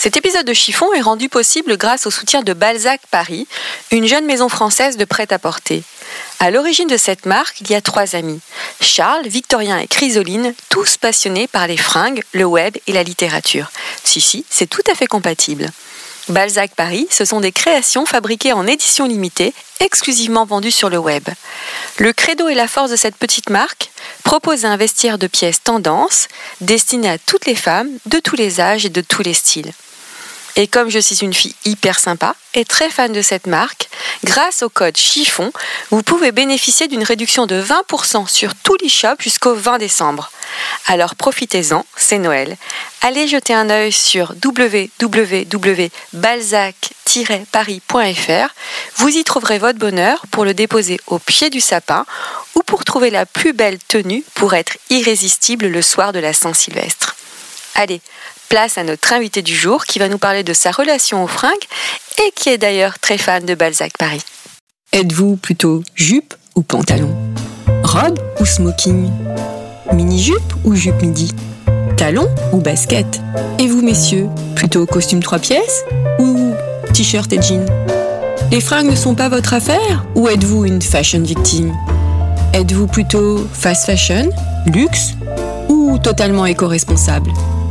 Cet épisode de Chiffon est rendu possible grâce au soutien de Balzac Paris, une jeune maison française de prêt-à-porter. À l'origine de cette marque, il y a trois amis. Charles, Victorien et Chrysoline, tous passionnés par les fringues, le web et la littérature. Si, si, c'est tout à fait compatible. Balzac Paris, ce sont des créations fabriquées en édition limitée, exclusivement vendues sur le web. Le credo et la force de cette petite marque propose un vestiaire de pièces tendance, destiné à toutes les femmes, de tous les âges et de tous les styles. Et comme je suis une fille hyper sympa et très fan de cette marque, grâce au code chiffon, vous pouvez bénéficier d'une réduction de 20% sur tout l'e-shop jusqu'au 20 décembre. Alors profitez-en, c'est Noël. Allez jeter un œil sur www.balzac-paris.fr. Vous y trouverez votre bonheur pour le déposer au pied du sapin ou pour trouver la plus belle tenue pour être irrésistible le soir de la Saint-Sylvestre. Allez, place à notre invité du jour qui va nous parler de sa relation aux fringues et qui est d'ailleurs très fan de Balzac Paris. Êtes-vous plutôt jupe ou pantalon Robe ou smoking Mini-jupe ou jupe midi Talon ou basket Et vous messieurs, plutôt costume trois pièces ou t-shirt et jean Les fringues ne sont pas votre affaire ou êtes-vous une fashion victime Êtes-vous plutôt fast fashion, luxe ou totalement éco-responsable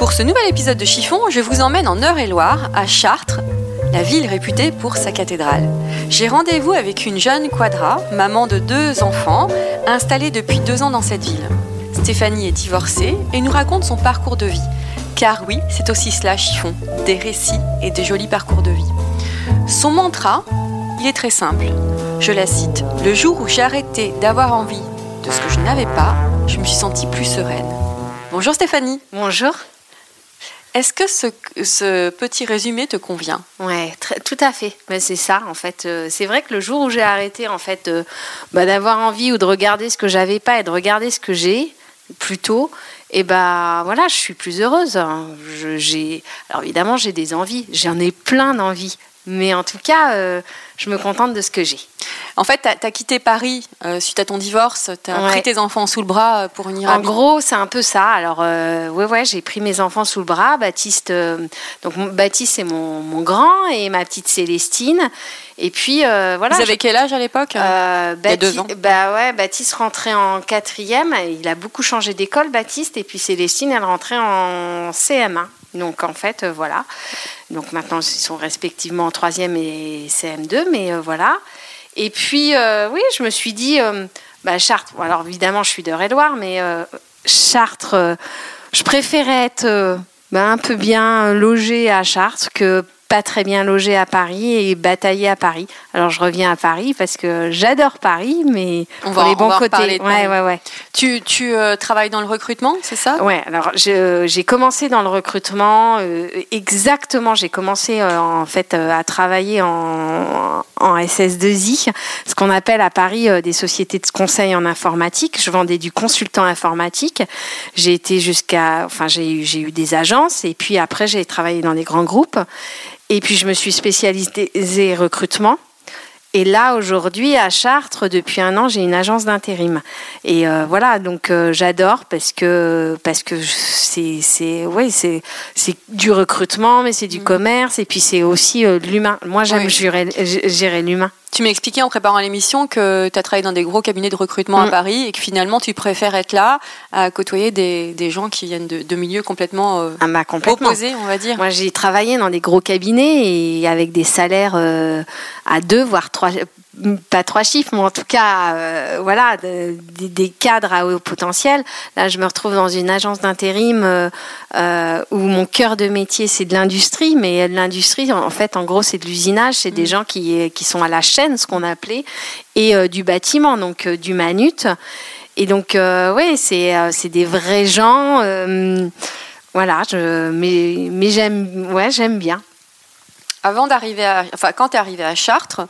Pour ce nouvel épisode de Chiffon, je vous emmène en Eure-et-Loire, à Chartres, la ville réputée pour sa cathédrale. J'ai rendez-vous avec une jeune quadra, maman de deux enfants, installée depuis deux ans dans cette ville. Stéphanie est divorcée et nous raconte son parcours de vie. Car oui, c'est aussi cela chiffon, des récits et des jolis parcours de vie. Son mantra, il est très simple. Je la cite. Le jour où j'ai arrêté d'avoir envie de ce que je n'avais pas, je me suis sentie plus sereine. Bonjour Stéphanie. Bonjour. Est-ce que ce, petit résumé te convient? Ouais, tout à fait. Mais c'est ça, en fait. Euh, c'est vrai que le jour où j'ai arrêté, en fait, euh, bah, d'avoir envie ou de regarder ce que j'avais pas et de regarder ce que j'ai, plutôt, et ben voilà, je suis plus heureuse. j'ai, alors évidemment, j'ai des envies. J'en ai plein d'envies. Mais en tout cas, euh, je me contente de ce que j'ai. En fait, tu as, quitté Paris euh, suite à ton divorce, tu as pris tes enfants sous le bras euh, pour venir En gros, c'est un peu ça. Alors, euh, ouais, ouais, j'ai pris mes enfants sous le bras. Baptiste, donc Baptiste, c'est mon, mon, grand et ma petite Célestine. Et puis, voilà. Vous avez quel âge à l'époque Il y a deux ans? Bah ouais, Baptiste rentrait en quatrième. Il a beaucoup changé d'école, Baptiste. Et puis Célestine, elle rentrait en CM1. Donc en fait, voilà. Donc maintenant, ils sont respectivement en troisième et CM2, mais voilà. Et puis, euh, oui, je me suis dit, euh, bah, Chartres, alors évidemment, je suis de Réloir, mais euh, Chartres, je préférais être bah, un peu bien logée à Chartres que pas très bien logé à Paris et bataillé à Paris. Alors je reviens à Paris parce que j'adore Paris, mais on va, les bons côtés. Ouais, ouais, ouais. Tu, tu euh, travailles dans le recrutement, c'est ça? Ouais. Alors j'ai commencé dans le recrutement. Euh, exactement, j'ai commencé euh, en fait à travailler en, en SS2I, ce qu'on appelle à Paris des sociétés de conseil en informatique. Je vendais du consultant informatique. J'ai été jusqu'à, enfin j'ai j'ai eu des agences et puis après j'ai travaillé dans des grands groupes. Et puis je me suis spécialisée recrutement. Et là, aujourd'hui, à Chartres, depuis un an, j'ai une agence d'intérim. Et euh, voilà, donc euh, j'adore parce que parce que c'est c'est ouais, c'est c'est du recrutement, mais c'est du mm. commerce et puis c'est aussi euh, de l'humain. Moi, j'aime gérer, gérer l'humain. Tu m'as expliqué en préparant l'émission que tu as travaillé dans des gros cabinets de recrutement à Mm. Paris et que finalement tu préfères être là à côtoyer des, des gens qui viennent de, de milieux complètement euh, Ah bah complètement. opposés, on va dire. Moi, j'ai travaillé dans des gros cabinets et avec des salaires euh, à deux, voire trois, pas trois chiffres, mais en tout cas, euh, voilà, de- des, des cadres à haut potentiel. Là, je me retrouve dans une agence d'intérim euh, euh, où mon cœur de métier, c'est de l'industrie, mais de l'industrie, en fait, en gros, c'est de l'usinage, c'est des gens qui, qui sont à la chaîne, ce qu'on appelait, et du bâtiment, donc du manut. Et donc, oui, c'est des vrais gens. voilà, je, mais, mais j'aime ouais, j'aime bien. Avant d'arriver à. Enfin, quand tu es arrivé à Chartres,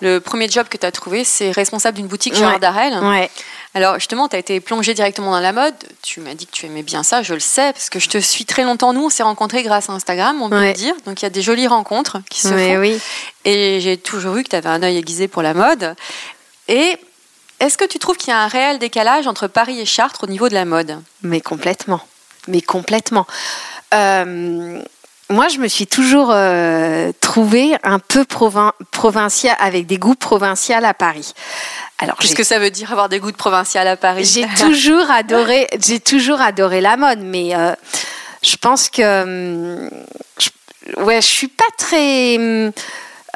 le premier job que tu as trouvé, c'est responsable d'une boutique Gérard Ouais. Ouais. Alors, justement, tu as été plongé directement dans la mode. Tu m'as dit que tu aimais bien ça, je le sais, parce que je te suis très longtemps. Nous, on s'est rencontrés grâce à Instagram, on peut Ouais. le dire. Donc, il y a des jolies rencontres qui se font. oui. Et j'ai toujours vu que tu avais un œil aiguisé pour la mode. Et est-ce que tu trouves qu'il y a un réel décalage entre Paris et Chartres au niveau de la mode? Mais complètement. Mais complètement. Euh, moi, je me suis toujours euh, trouvée un peu provin provinciale, avec des goûts provinciaux à Paris. Alors, Qu'est-ce que ça veut dire avoir des goûts de provincial à Paris? J'ai toujours adoré, j'ai toujours adoré la mode, mais euh, je pense que, hum, je, ouais, je suis pas très, hum,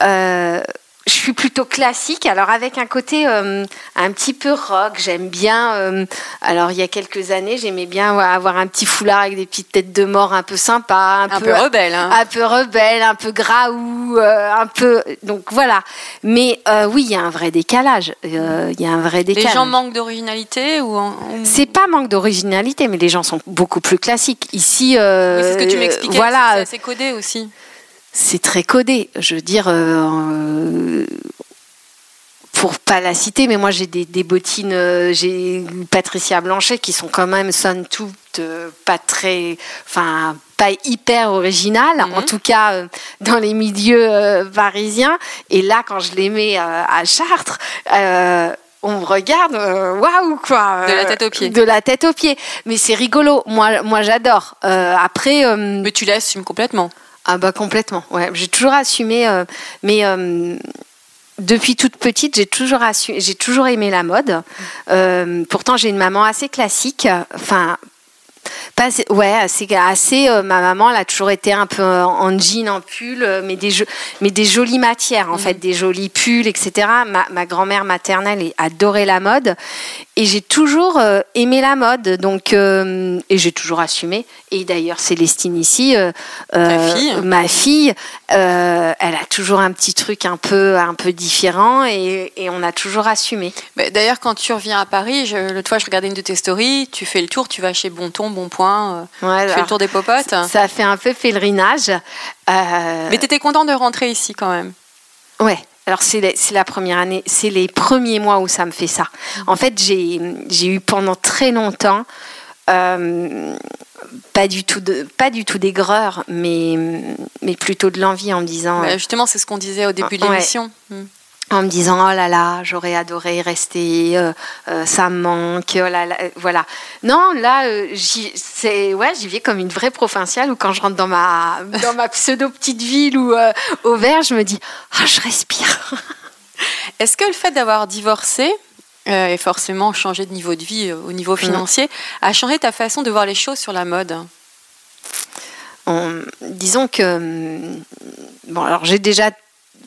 euh, je suis plutôt classique. Alors avec un côté euh, un petit peu rock, j'aime bien. euh, alors il y a quelques années, j'aimais bien avoir un petit foulard avec des petites têtes de mort un peu sympa, un, Un peu rebelle. Hein. un peu rebelle, un peu graou, euh, un peu. Donc voilà. Mais euh, oui, il y a un vrai décalage. Il y a un vrai Les décalage. gens manquent d'originalité ou, en- C'est pas manque d'originalité, mais les gens sont beaucoup plus classiques. Ici, Oui, c'est ce que tu m'expliquais. Voilà, c'est assez codé aussi. C'est très codé. Je veux dire, euh, pour pas la citer, mais moi j'ai des, des bottines, euh, j'ai Patricia Blanchet qui sont quand même somme toute euh, pas très, enfin pas hyper originales, Mhm. en tout cas euh, dans les milieux euh, parisiens. Et là, quand je les mets à Chartres. on me regarde, waouh quoi. De la tête aux pieds. De la tête aux pieds. Mais c'est rigolo. Moi, moi j'adore. Euh, après, euh, Mais tu l'assumes complètement. Ah bah complètement. Ouais, j'ai toujours assumé, euh, mais euh, depuis toute petite, j'ai toujours aimé la mode. Euh, pourtant, j'ai une maman assez classique. Enfin. Pas assez- ouais, assez, assez euh, ma maman, elle a toujours été un peu en en jean, en pull, euh, mais des, jo- mais des jolies matières, en fait, des jolis pulls, etc. Ma, ma grand-mère maternelle adorait la mode. Et j'ai toujours euh, aimé la mode, donc, euh, et j'ai toujours assumé. Et d'ailleurs, Célestine ici, euh, fille. ma fille, euh, elle a toujours un petit truc un peu, un peu différent et, et on a toujours assumé. D'ailleurs, quand tu reviens à Paris, l'autre fois, je regardais une de tes stories, tu fais le tour, tu vas chez Bonton, Bonpoint, euh, Ouais, tu fais le tour des popotes. Ça fait un peu pèlerinage. Euh, Mais tu étais content de rentrer ici quand même. Ouais. Alors c'est la, première année, c'est les premiers mois où ça me fait ça. En fait, j'ai eu pendant très longtemps euh, pas du tout de pas du tout d'aigreur, mais mais plutôt de l'envie en me disant Bah, justement, c'est ce qu'on disait au début de l'émission. Mm. En me disant oh là là j'aurais adoré rester euh, euh, ça me manque oh là là euh, voilà. Non là euh, j'y c'est ouais j'y vais comme une vraie provinciale où quand je rentre dans ma dans ma pseudo petite ville ou au vert je me dis ah je respire. Est-ce que le fait d'avoir divorcé et forcément changé de niveau de vie au niveau financier a changé ta façon de voir les choses sur la mode? On- disons que hum, bon alors j'ai déjà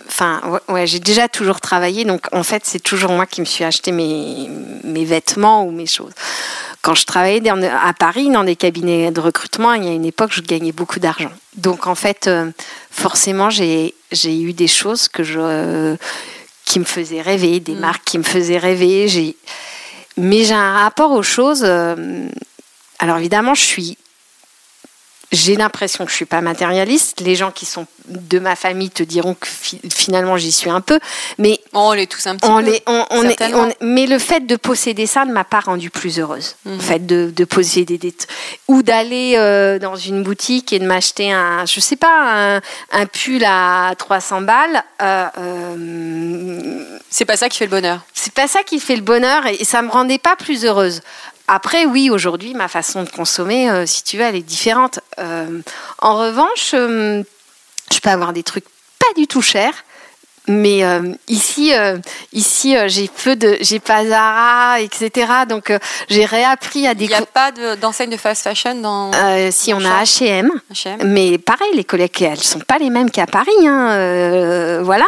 enfin ouais, j'ai déjà toujours travaillé donc en fait c'est toujours moi qui me suis acheté mes, mes vêtements ou mes choses. Quand je travaillais dans- à Paris dans des cabinets de recrutement il y a une époque je gagnais beaucoup d'argent. Donc en fait euh, forcément j'ai eu des choses que je qui me faisaient rêver des Mm. marques qui me faisaient rêver. Mais j'ai un rapport aux choses euh, alors évidemment je suis j'ai l'impression que je suis pas matérialiste. Les gens qui sont de ma famille te diront que fi- finalement j'y suis un peu, mais Oh, On l'est tous un petit on peu. les, on, on est, on mais le fait de posséder ça ne m'a pas rendue plus heureuse. Mhm. Le fait de, de posséder des ou d'aller euh, dans une boutique et de m'acheter un, je sais pas, un, un pull à 300 balles. euh, euh, C'est pas ça qui fait le bonheur. c'est pas ça qui fait le bonheur et ça me rendait pas plus heureuse. Après, oui, aujourd'hui, ma façon de consommer, euh, si tu veux, elle est différente. Euh, en revanche, euh, je peux avoir des trucs pas du tout chers, mais ici, ici, j'ai peu de, j'ai pas Zara, etc. Donc j'ai réappris à Il n'y a pas de- d'enseigne de fast fashion dans si on a H&M, mais pareil, les collègues, elles sont pas les mêmes qu'à Paris, hein, euh, voilà.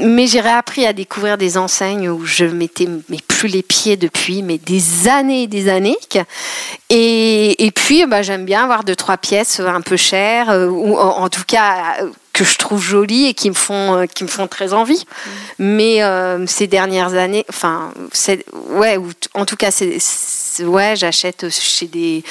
Euh, mais j'ai réappris à découvrir des enseignes où je mettais mais plus les pieds depuis mais des années et des années. Et, et puis bah, j'aime bien avoir deux trois pièces un peu chères euh, ou en, tout cas euh, que je trouve jolies et qui me font euh, qui me font très envie. Mais euh, ces dernières années, enfin ouais, ou en tout cas c'est ouais j'achète chez des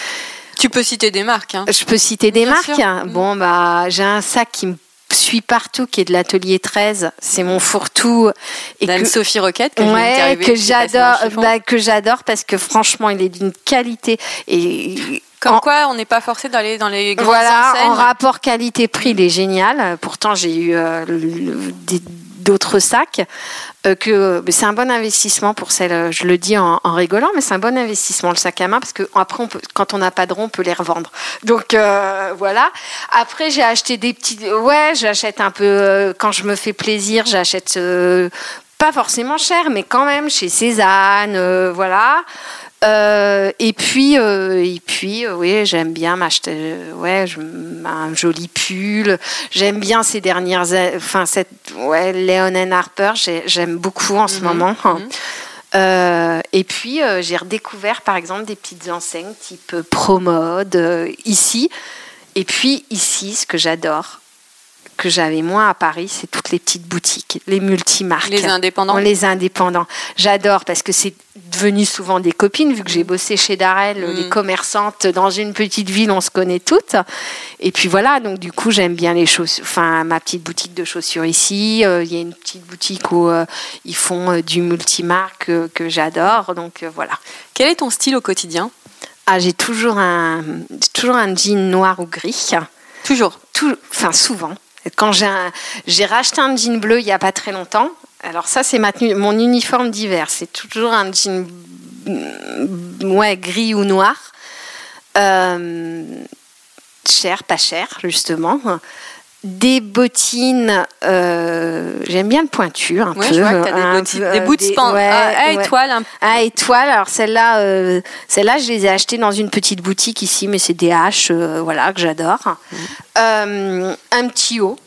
Tu peux citer des marques. Hein. je peux citer des Bien marques. sûr. Bon, bah, j'ai un sac qui me suit partout, qui est de l'atelier 13. C'est mon fourre-tout. Et D'Anne-Sophie Roquette, que, Ouais, que j'adore, bah, que j'adore parce que franchement, il est d'une qualité et Comme en- quoi, on n'est pas forcé d'aller dans les grandes voilà, enseignes. en rapport qualité-prix, il est génial. Pourtant, j'ai eu euh, d'autres sacs euh, que c'est un bon investissement pour celle. Je le dis en, en rigolant, mais c'est un bon investissement le sac à main parce que après, on peut, quand on n'a pas de rond, on peut les revendre. Donc euh, voilà. Après, j'ai acheté des petits. Ouais, j'achète un peu euh, quand je me fais plaisir. J'achète euh, pas forcément cher, mais quand même chez Cézanne, euh, voilà. Euh, et puis, euh, et puis, euh, oui, j'aime bien m'acheter, ouais, je- un joli pull. J'aime bien ces dernières, enfin cette, ouais, Leon and Harper, j'ai- j'aime beaucoup en ce moment. Euh, et puis, j'ai redécouvert, par exemple, des petites enseignes type Promode ici. Et puis ici, ce que j'adore, que j'avais moins à Paris, c'est toutes les petites boutiques, les multimarques. Les indépendants. Les indépendants. J'adore parce que c'est devenu souvent des copines, vu que j'ai bossé chez Darel, Mm. les commerçantes dans une petite ville, on se connaît toutes. Et puis voilà, donc du coup, j'aime bien les chaussures, enfin, ma petite boutique de chaussures ici. Euh, Il y a une petite boutique où euh, ils font euh, du multimarque euh, que j'adore. Donc voilà. Quel est ton style au quotidien? Ah, j'ai toujours un, toujours un jean noir ou gris. Toujours? Tout, enfin, souvent. Quand j'ai racheté un jean bleu il n'y a pas très longtemps. Alors ça, c'est mon uniforme d'hiver. C'est toujours un jean ouais, gris ou noir. Euh, cher, pas cher, justement. Des bottines, euh, j'aime bien le pointu un Ouais, peu. je vois que as un des, bottines- peu, des euh, span- ouais, à, ouais. étoile. un- À étoile, alors celle-là, euh, celle-là, je les ai achetées dans une petite boutique ici, mais c'est des haches, euh, voilà, que j'adore. Euh, un petit haut,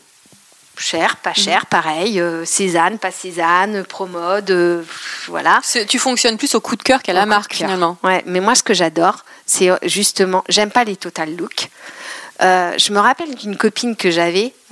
cher, pas Mhm. cher, pareil, euh, Cézanne, pas Cézanne, Promode, euh, voilà. Tu fonctionnes plus au coup de cœur qu'à la de marque finalement. Ouais, mais moi, ce que j'adore, c'est euh, justement, j'aime pas les total look. Euh, je me rappelle d'une copine que j'avais.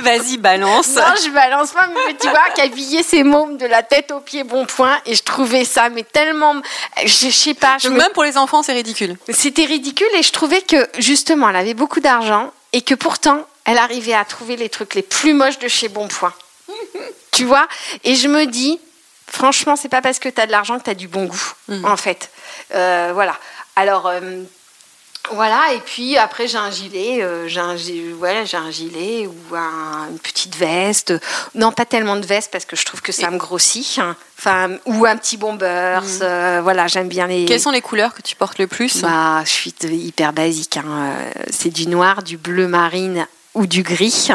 Vas-y, balance. Non, je balance pas, mais tu vois, qui habillait ses mômes de la tête aux pieds bon point, et je trouvais ça, mais tellement, je, je sais pas, je me- même pour les enfants, c'est ridicule. c'était ridicule, et je trouvais que justement, elle avait beaucoup d'argent, et que pourtant, elle arrivait à trouver les trucs les plus moches de chez Bonpoint. tu vois? Et je me dis, franchement, c'est pas parce que tu as de l'argent que tu as du bon goût, en fait. Euh, voilà. Alors. euh, voilà, et puis après j'ai un gilet, euh, j'ai un, ouais, un gilet ou un- une petite veste. Non, pas tellement de veste parce que je trouve que ça me grossit. hein. Enfin, ou un petit bombers. euh, voilà, j'aime bien les. Quelles sont les couleurs que tu portes le plus? Bah, je suis hyper basique. hein. Euh, C'est du noir, du bleu marine ou du gris.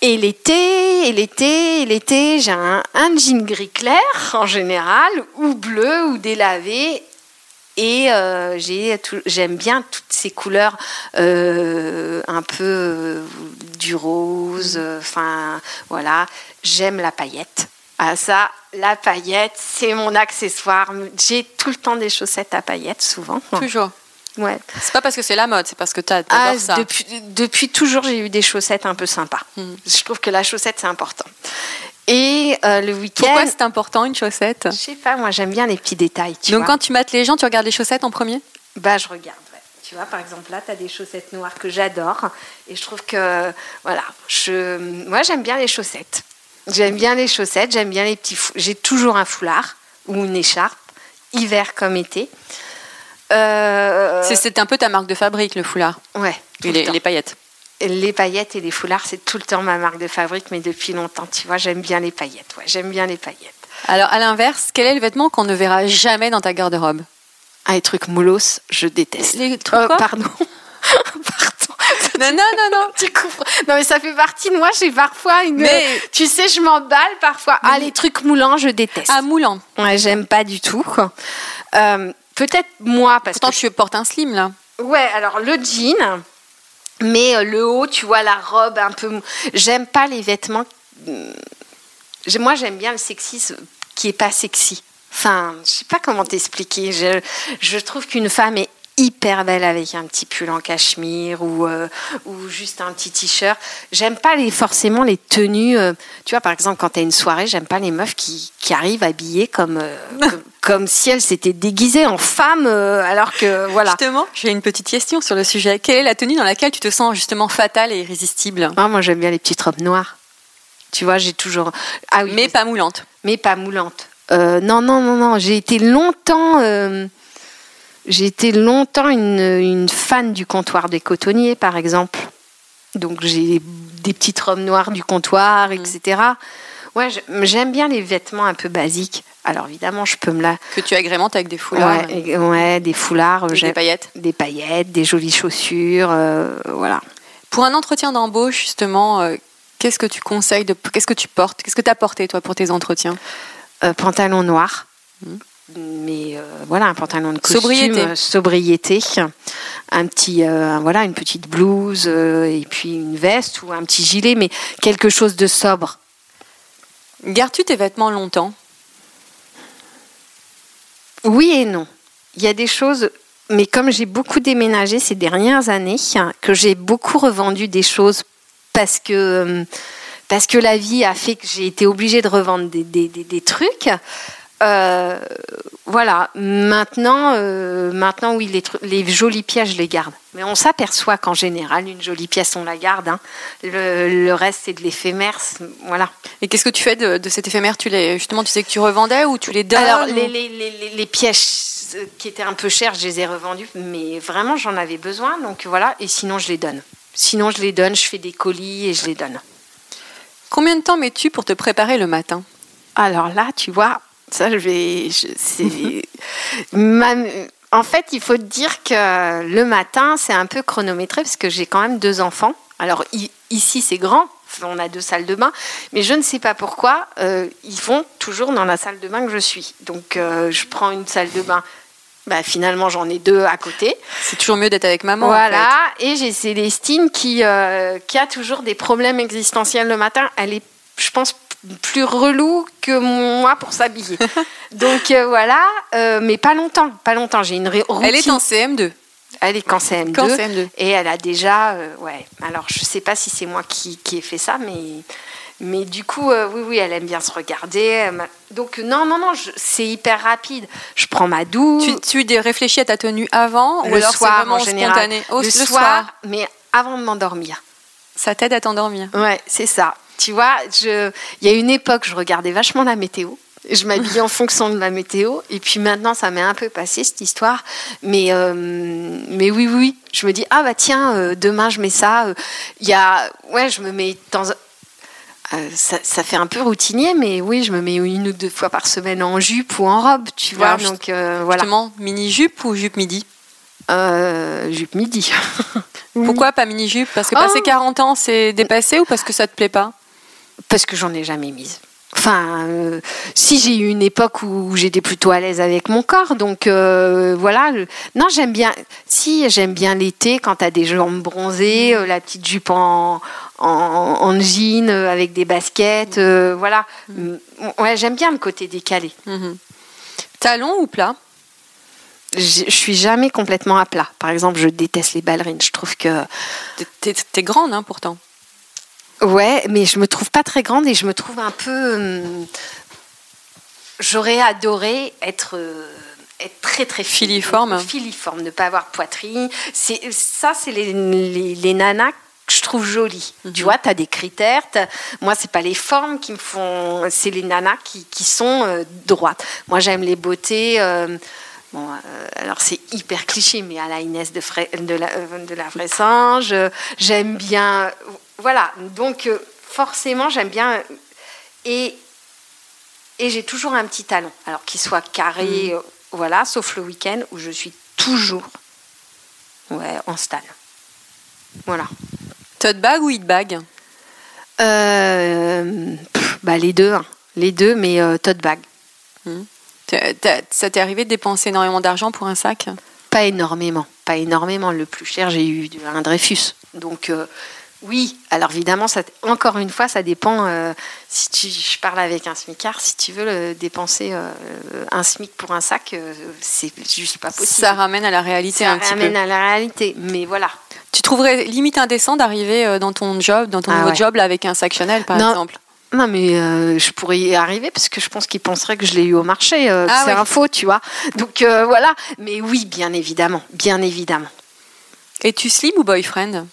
Et l'été, et l'été, et l'été, j'ai un, un jean gris clair en général, ou bleu, ou délavé. Et euh, j'aime bien toutes ces couleurs, euh, un peu euh, du rose, enfin voilà. J'aime la paillette. Ah ça, la paillette, c'est mon accessoire. J'ai tout le temps des chaussettes à paillettes, souvent. Toujours. Ouais. C'est pas parce que c'est la mode, c'est parce que t'as Ah, t'adores ça. depuis, depuis toujours, j'ai eu des chaussettes un peu sympas. Hmm. Je trouve que la chaussette, c'est important. Et euh, le week-end, Pourquoi c'est important une chaussette? Je sais pas, moi j'aime bien les petits détails. Tu Donc vois. quand tu mates les gens, tu regardes les chaussettes en premier? Bah, je regarde. ouais. Tu vois, par exemple, là, tu as des chaussettes noires que j'adore. Et je trouve que, voilà, je, moi, j'aime bien les chaussettes. J'aime bien les chaussettes, j'aime bien les petits fou- J'ai toujours un foulard ou une écharpe, hiver comme été. Euh, C'est- un peu ta marque de fabrique, le foulard. ouais, Et le les, les paillettes. Les paillettes et les foulards, c'est tout le temps ma marque de fabrique, mais depuis longtemps, tu vois, j'aime bien les paillettes. Ouais, j'aime bien les paillettes. Alors, à l'inverse, quel est le vêtement qu'on ne verra jamais dans ta garde-robe? Ah, les trucs moulos, je déteste. Les trucs Euh, quoi? pardon. pardon. non, non, non, non. Tu comprends Non, mais ça fait partie de moi. J'ai parfois une. Mais- Tu sais, je m'emballe parfois. Ah, les trucs moulants, je déteste. Ah, moulant. Ouais, j'aime pas du tout. Euh, Peut-être moi, parce Pourtant, que. tu portes un slim, là. Ouais, alors le jean, mais euh, le haut, tu vois, la robe un peu. J'aime pas les vêtements. j'ai- Moi, j'aime bien le sexisme qui est pas sexy. Enfin, je sais pas comment t'expliquer. Je, trouve qu'une femme est hyper belle avec un petit pull en cachemire ou, euh, ou juste un petit t-shirt. J'aime pas les, forcément les tenues. euh, tu vois, par exemple, quand tu as une soirée, j'aime pas les meufs qui, qui arrivent habillées comme, comme si elles s'étaient déguisées en femmes, euh, alors que voilà. Justement, j'ai une petite question sur le sujet. Quelle est la tenue dans laquelle tu te sens justement fatale et irrésistible? Ah, moi, j'aime bien les petites robes noires. Tu vois, j'ai toujours. Ah oui, Mais pas moulante. mais pas moulante. Euh, non, non, non, non. J'ai été longtemps. euh, j'ai été longtemps une, une fan du comptoir des cotonniers, par exemple. Donc j'ai des petites robes noires du comptoir, etc. Ouais, je- j'aime bien les vêtements un peu basiques. Alors évidemment, je peux me la. Que tu agrémentes avec des foulards Ouais, des foulards, j'aime- des paillettes. des paillettes, des jolies chaussures, euh, voilà. Pour un entretien d'embauche, justement, euh, qu'est-ce que tu conseilles de, Qu'est-ce que tu portes Qu'est-ce que tu as porté, toi, pour tes entretiens? Euh, pantalon noir. Mhm. Mais euh, voilà, un pantalon de costume, Sobriété. euh, sobriété, un petit, euh, voilà, une petite blouse euh, et puis une veste ou un petit gilet, mais quelque chose de sobre. Gardes-tu tes vêtements longtemps? Oui et non. Il y a des choses, mais comme j'ai beaucoup déménagé ces dernières années, que j'ai beaucoup revendu des choses parce que, euh, parce que la vie a fait que j'ai été obligée de revendre des, des- des- des trucs. Euh, voilà, maintenant, euh, maintenant oui, les, les jolies pièces, je les garde. Mais on s'aperçoit qu'en général, une jolie pièce, on la garde. hein. Le, le reste, c'est de l'éphémère. Voilà. Et qu'est-ce que tu fais de, de cet éphémère? Tu les, justement, tu sais que tu revendais ou tu les donnes? Alors, ou- les, les, les, les- les pièces euh, qui étaient un peu chères, je les ai revendues, mais vraiment, j'en avais besoin, donc voilà, et sinon, je les donne. Sinon, je les donne, je fais des colis et je les donne. Combien de temps mets-tu pour te préparer le matin? Alors là, tu vois, ça, je vais. je- c'est- Ma- en fait, il faut dire que le matin, c'est un peu chronométré parce que j'ai quand même deux enfants. Alors ici, c'est grand. On a deux salles de bain, mais je ne sais pas pourquoi euh, ils vont toujours dans la salle de bain que je suis. Donc, euh, je prends une salle de bain. Bah, finalement, j'en ai deux à côté. C'est toujours mieux d'être avec maman. en Voilà, et j'ai Célestine qui, euh, qui a toujours des problèmes existentiels le matin. Elle est, je pense, plus relou que moi pour s'habiller. Donc euh, voilà, euh, mais pas longtemps, pas longtemps. J'ai une routine. Elle est en CM2. Elle est qu'en CM2. Qu'en CM2. Et elle a déjà, euh, ouais. Alors je sais pas si c'est moi qui, qui ai fait ça, mais mais du coup, euh, oui, oui, elle aime bien se regarder. Donc non, non, non, c'est hyper rapide. Je prends ma douche. Tu, tu réfléchis à ta tenue avant ou le alors c'est soir vraiment en général. spontané? Oh, le, soir, mais avant de m'endormir. Ça t'aide à t'endormir. Ouais, c'est ça. Tu vois, je... il y a une époque, je regardais vachement la météo. Je m'habillais en fonction de la météo. Et puis maintenant, ça m'est un peu passé, cette histoire. Mais, euh, mais oui, oui, je me dis, ah bah tiens, euh, demain, je mets ça. Euh, Il y a... Ouais, je me mets dans... Euh, ça, ça fait un peu routinier, mais oui, je me mets une ou deux fois par semaine en jupe ou en robe, tu vois. Alors, donc euh, voilà. Justement, mini-jupe ou jupe midi? Euh, jupe midi. Pourquoi pas mini-jupe Parce que Oh. passer 40 ans, c'est dépassé ou parce que ça te plaît pas? Parce que j'en ai jamais mise. Enfin, euh, si j'ai eu une époque où j'étais plutôt à l'aise avec mon corps, donc euh, voilà. Non, j'aime bien. Si j'aime bien l'été quand t'as des jambes bronzées, euh, la petite jupe en, en, en jean avec des baskets, voilà. Mm, Ouais, j'aime bien le côté décalé. Mhm. Talon ou plat? Je suis jamais complètement à plat. Par exemple, je déteste les ballerines. Je trouve que t'es grande hein, pourtant. Ouais, mais je me trouve pas très grande et je me trouve un peu. hum, J'aurais adoré être. euh, être très très. Filiforme. Filiforme, ne pas avoir poitrine. C'est ça, c'est les, les, les nanas que je trouve jolies. Tu vois, tu as des critères. t'as- Moi, c'est pas les formes qui me font. C'est les nanas qui, qui sont euh, droites. Moi, j'aime les beautés. euh, Bon, euh, alors c'est hyper cliché, mais à la Inès de, de la, euh, de la euh, j'aime bien. Voilà, donc euh, forcément, j'aime bien. euh, Et, et j'ai toujours un petit talon, alors qu'il soit carré, euh, voilà, sauf le week-end où je suis toujours ouais, en stan. Voilà. Tote bag ou hit bag? Euh, pff, bah, les deux, hein. les deux, mais euh, tote bag. T'as- Ça t'est arrivé de dépenser énormément d'argent pour un sac? Pas énormément, pas énormément. Le plus cher, j'ai eu un Dreyfus. Donc euh, oui, alors évidemment, ça, encore une fois, ça dépend. euh, si tu, je parle avec un smicard, si tu veux le dépenser euh, un smic pour un sac, euh, c'est juste pas possible. Ça ramène à la réalité Ça un petit ramène peu. à la réalité. Mais voilà. Tu trouverais limite indécent d'arriver euh, dans ton job, dans ton Ah nouveau ouais. job là, avec un sac Chanel par Non. exemple? Non, mais euh, je pourrais y arriver parce que je pense qu'ils penseraient que je l'ai eu au marché. euh, Ah c'est oui. un faux, tu vois. Donc euh, voilà. Mais oui, bien évidemment, bien évidemment. Es-tu slim ou boyfriend?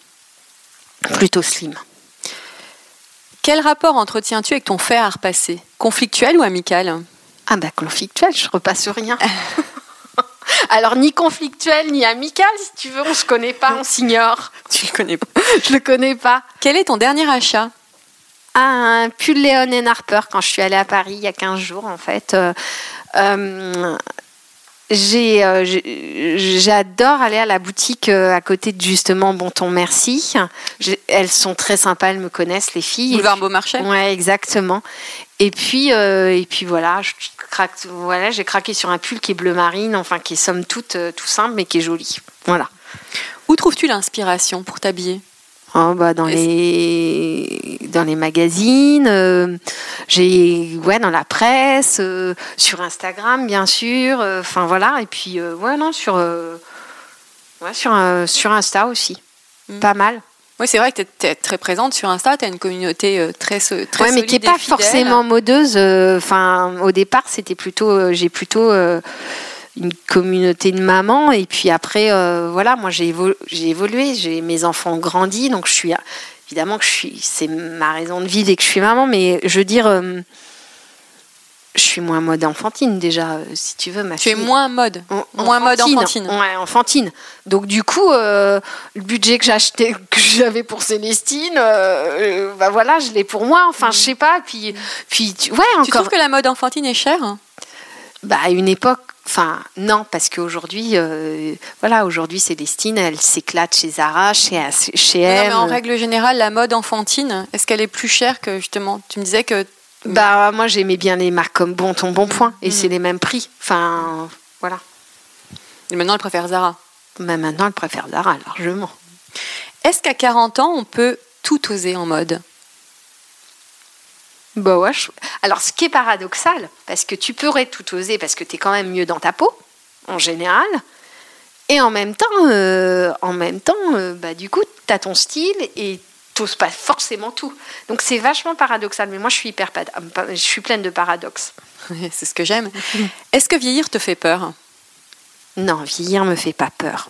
Plutôt slim. Quel rapport entretiens-tu avec ton fer à repasser? Conflictuel ou amical? Ah bah conflictuel, je repasse rien. Alors ni conflictuel ni amical, si tu veux, on se connaît pas, on s'ignore. Tu le connais pas. Je le connais pas. Quel est ton dernier achat? Ah, un pull Léon Harper quand je suis allée à Paris il y a 15 jours en fait. Euh, euh, j'adore aller à la boutique euh, à côté de justement Bon Ton Merci. Elles sont très sympas, elles me connaissent les filles. Boulevard Beaumarchais Ouais, exactement. Et puis, euh, et puis voilà, je craque, voilà, j'ai craqué sur un pull qui est bleu marine, enfin qui est somme toute euh, tout simple, mais qui est joli. Voilà. Où trouves-tu l'inspiration pour t'habiller? Oh, bah, dans les dans les magazines, euh, j'ai ouais dans la presse, euh, sur Instagram bien sûr. euh, Enfin voilà. Et puis ouais non sur ouais sur sur Insta aussi. Mm. Pas mal. Oui, c'est vrai que tu es très présente sur Insta, tu as une communauté très, très ouais, mais qui est solide et pas fidèle. forcément modeuse. Enfin, au départ, c'était plutôt, j'ai plutôt une communauté de mamans. Et puis après, euh, voilà, moi j'ai évo- j'ai évolué, j'ai mes enfants ont grandi, donc je suis évidemment que je suis, c'est ma raison de vivre et que je suis maman. Mais je veux dire, euh, je suis moins mode enfantine déjà, euh, si tu veux, ma Tu es fille. moins mode, En- moins mode enfantine. Ouais, enfantine. Donc du coup, le budget que j'achetais, que j'avais pour Célestine, bah voilà, je l'ai pour moi. Enfin, je sais pas. Puis, puis, tu- ouais, Tu encore. trouves que la mode enfantine est chère? Bah à une époque. Enfin, non, parce qu'aujourd'hui, euh, voilà, aujourd'hui, Célestine, elle s'éclate chez Zara, chez, chez Non, elle. mais en règle générale, la mode enfantine, est-ce qu'elle est plus chère que justement Tu me disais que Bah moi, j'aimais bien les marques comme Bon Ton Bon Point, et Mhm. c'est les mêmes prix. Enfin, voilà. maintenant elle préfère Zara. Mais maintenant, elle préfère Zara largement. Est-ce qu'à 40 ans, on peut tout oser en mode? Bah ouais. je- Alors, ce qui est paradoxal, parce que tu pourrais tout oser, parce que tu es quand même mieux dans ta peau, en général, et en même temps, euh, en même temps euh, bah, du coup, tu as ton style et t'oses pas forcément tout. Donc, c'est vachement paradoxal, mais moi, je suis hyper pad- je suis pleine de paradoxes. C'est ce que j'aime. Est-ce que vieillir te fait peur? Non, vieillir me fait pas peur.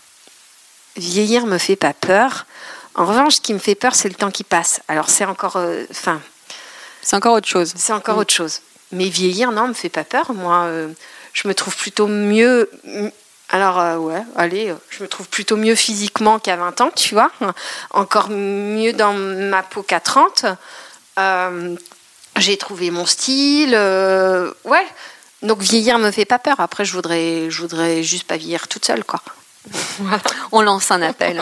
Vieillir me fait pas peur. En revanche, ce qui me fait peur, c'est le temps qui passe. Alors, c'est encore. euh, Enfin. C'est encore autre chose. C'est encore Mm. autre chose. Mais vieillir, non, me fait pas peur. Moi, euh, je me trouve plutôt mieux. Alors, euh, ouais, allez, euh, je me trouve plutôt mieux physiquement qu'à 20 ans, tu vois. Encore mieux dans ma peau qu'à 30. Euh, J'ai trouvé mon style. ouais. Donc, vieillir me fait pas peur. Après, je voudrais, je voudrais juste pas vieillir toute seule, quoi. On lance un appel.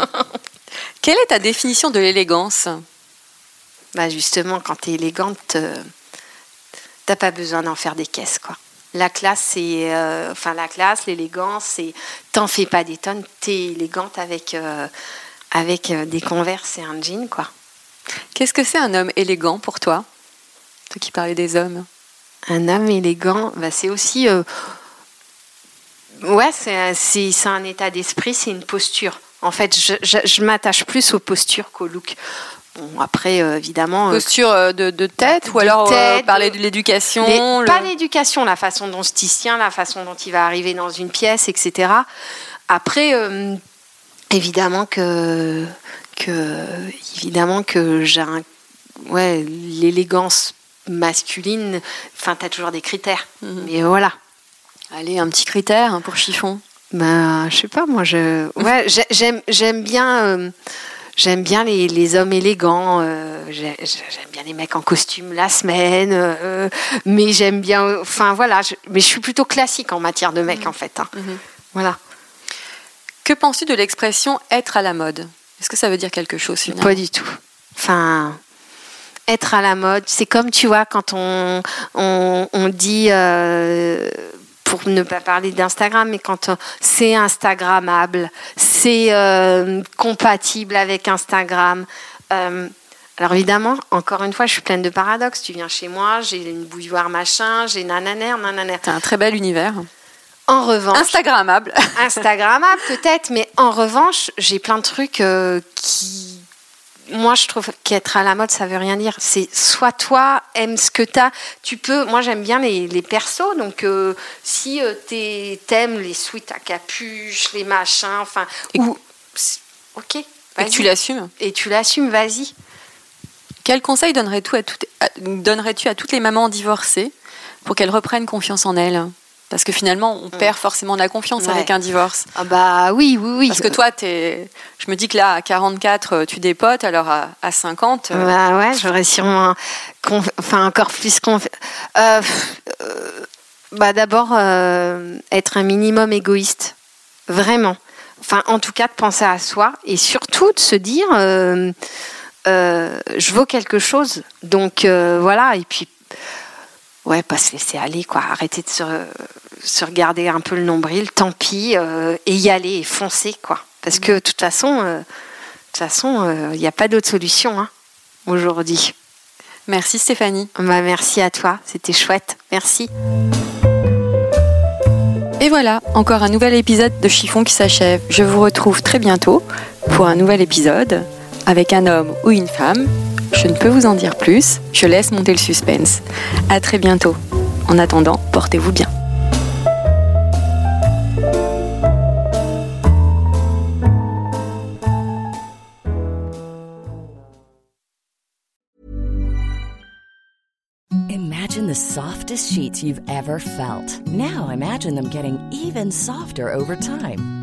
Quelle est ta définition de l'élégance? Bah justement, quand tu es élégante, t'as pas besoin d'en faire des caisses, quoi. La classe, c'est, euh, enfin la classe, l'élégance, c'est, t'en fais pas des tonnes, t'es élégante avec euh, avec euh, des converses et un jean, quoi. Qu'est-ce que c'est un homme élégant pour toi Toi qui parlais des hommes? Un homme élégant, bah, c'est aussi, euh, ouais, c'est, c'est, c'est un état d'esprit, c'est une posture. En fait, je, je, je m'attache plus aux postures qu'au look. Bon, après, euh, évidemment, euh, Posture euh, de, de tête ou alors tête, parler de- l'éducation le- Pas l'éducation, la façon dont se tient, la façon dont il va arriver dans une pièce, etc. Après, évidemment que, que, évidemment que j'ai un, ouais, l'élégance masculine. Enfin, t'as toujours des critères. Mhm. Mais voilà. Allez, un petit critère pour chiffon. Ben, je sais pas, moi, je, ouais, j'ai- j'aime, j'aime bien. euh, J'aime bien les, les hommes élégants, euh, j'ai- j'aime bien les mecs en costume la semaine, euh, mais j'aime bien, enfin voilà, je- mais je suis plutôt classique en matière de mecs en fait. hein. Mhm. Voilà. Que penses-tu de l'expression être à la mode Est-ce que ça veut dire quelque chose finalement? Pas du tout. Enfin, être à la mode, c'est comme tu vois quand on, on, on dit, euh, pour ne pas parler d'Instagram, mais quand euh, c'est Instagrammable, c'est euh, compatible avec Instagram. Euh, alors évidemment, encore une fois, je suis pleine de paradoxes. Tu viens chez moi, j'ai une bouilloire machin, j'ai nananer, nananer. C'est un très bel univers. En revanche, Instagrammable. Instagrammable peut-être, mais en revanche, j'ai plein de trucs euh, qui. Moi, je trouve qu'être à la mode, ça veut rien dire. C'est soit toi, aime ce que t'as. Tu peux. Moi, j'aime bien les, les persos. Donc, euh, si euh, t'es- t'aimes les suites à capuche, les machins, enfin. Ou. Ok. Et tu l'assumes. Et tu l'assumes, vas-y. Quel conseil donnerais-tu à, toutes- à- donnerais-tu à toutes les mamans divorcées pour qu'elles reprennent confiance en elles? Parce que finalement, on perd forcément de la confiance Ouais. avec un divorce. Ah bah oui, oui, oui. Parce que toi, t'es... je me dis que là, à 44, euh, tu dépotes, alors à, à 50, euh, Bah ouais, j'aurais sûrement, conf- enfin encore plus conf... euh, bah d'abord euh, être un minimum égoïste, vraiment. Enfin, en tout cas, de penser à soi et surtout de se dire, je vaux quelque chose. Donc voilà, et puis ouais, pas se laisser aller, quoi. Arrêter de se, se regarder un peu le nombril, tant pis, euh, et y aller et foncer, quoi. Parce que de toute façon. euh, de toute façon, il n'y a pas d'autre solution hein, aujourd'hui. merci Stéphanie. Bah, merci à toi, c'était chouette. Merci. Et voilà, encore un nouvel épisode de Chiffon qui s'achève. Je vous retrouve très bientôt pour un nouvel épisode avec un homme ou une femme. Je ne peux vous en dire plus, je laisse monter le suspense. À très bientôt. En attendant, portez-vous bien. Imagine the softest sheets you've ever felt. Now imagine them getting even softer over time.